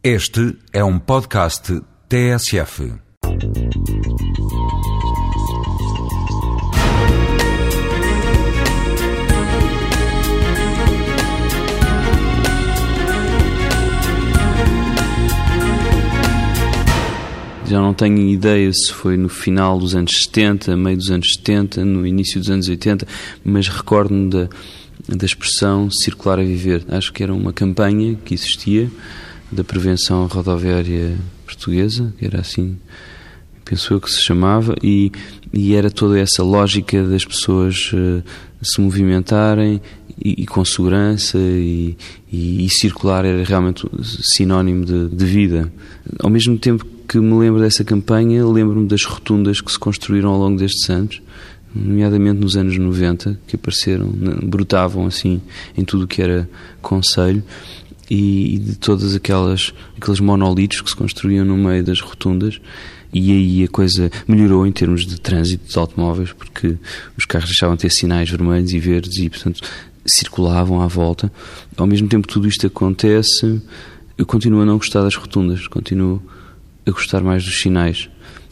Este é um podcast TSF. Já não tenho ideia se foi no final dos anos 70, meio dos anos 70, no início dos anos 80, mas recordo-me da, da expressão circular a viver. Acho que era uma campanha que existia da prevenção rodoviária portuguesa, que era assim, penso eu que se chamava, e, e era toda essa lógica das pessoas uh, se movimentarem e, e com segurança e, e, e, circular era realmente sinónimo de, de vida. Ao mesmo tempo que me lembro dessa campanha, lembro-me das rotundas que se construíram ao longo destes anos, nomeadamente nos anos 90, que apareceram, brotavam assim em tudo o que era conselho e de todas aquelas aqueles monolitos que se construíam no meio das rotundas. E aí a coisa melhorou em termos de trânsito dos automóveis porque os carros deixavam de ter sinais vermelhos e verdes e portanto circulavam à volta. Ao mesmo tempo que tudo isto acontece eu continuo a não gostar das rotundas continuo a gostar mais dos sinais.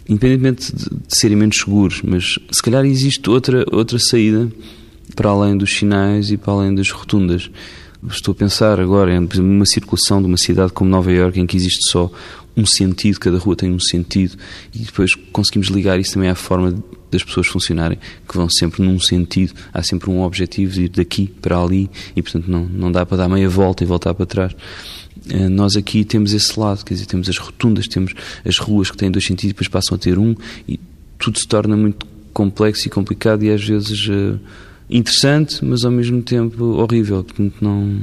Independentemente de, de serem menos seguros mas se calhar existe outra outra saída para além dos sinais e para além das rotundas Estou a pensar agora em uma circulação de uma cidade como Nova Iorque em que existe só um sentido, cada rua tem um sentido e depois conseguimos ligar isso também à forma das pessoas funcionarem, que vão sempre num sentido, há sempre um objetivo de ir daqui para ali e portanto não, não dá para dar meia volta e voltar para trás. Eh, nós aqui temos esse lado, quer dizer, temos as rotundas, temos as ruas que têm dois sentidos depois passam a ter um e tudo se torna muito complexo e complicado e às vezes uh, interessante, mas ao mesmo tempo horrível. Portanto, não.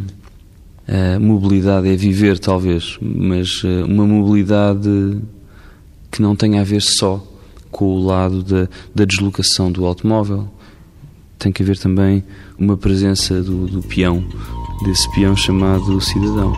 A mobilidade é viver, talvez, mas eh, uma mobilidade que não tenha a ver só com o lado da, da deslocação do automóvel. Tem que haver também uma presença do, do peão, desse peão chamado cidadão.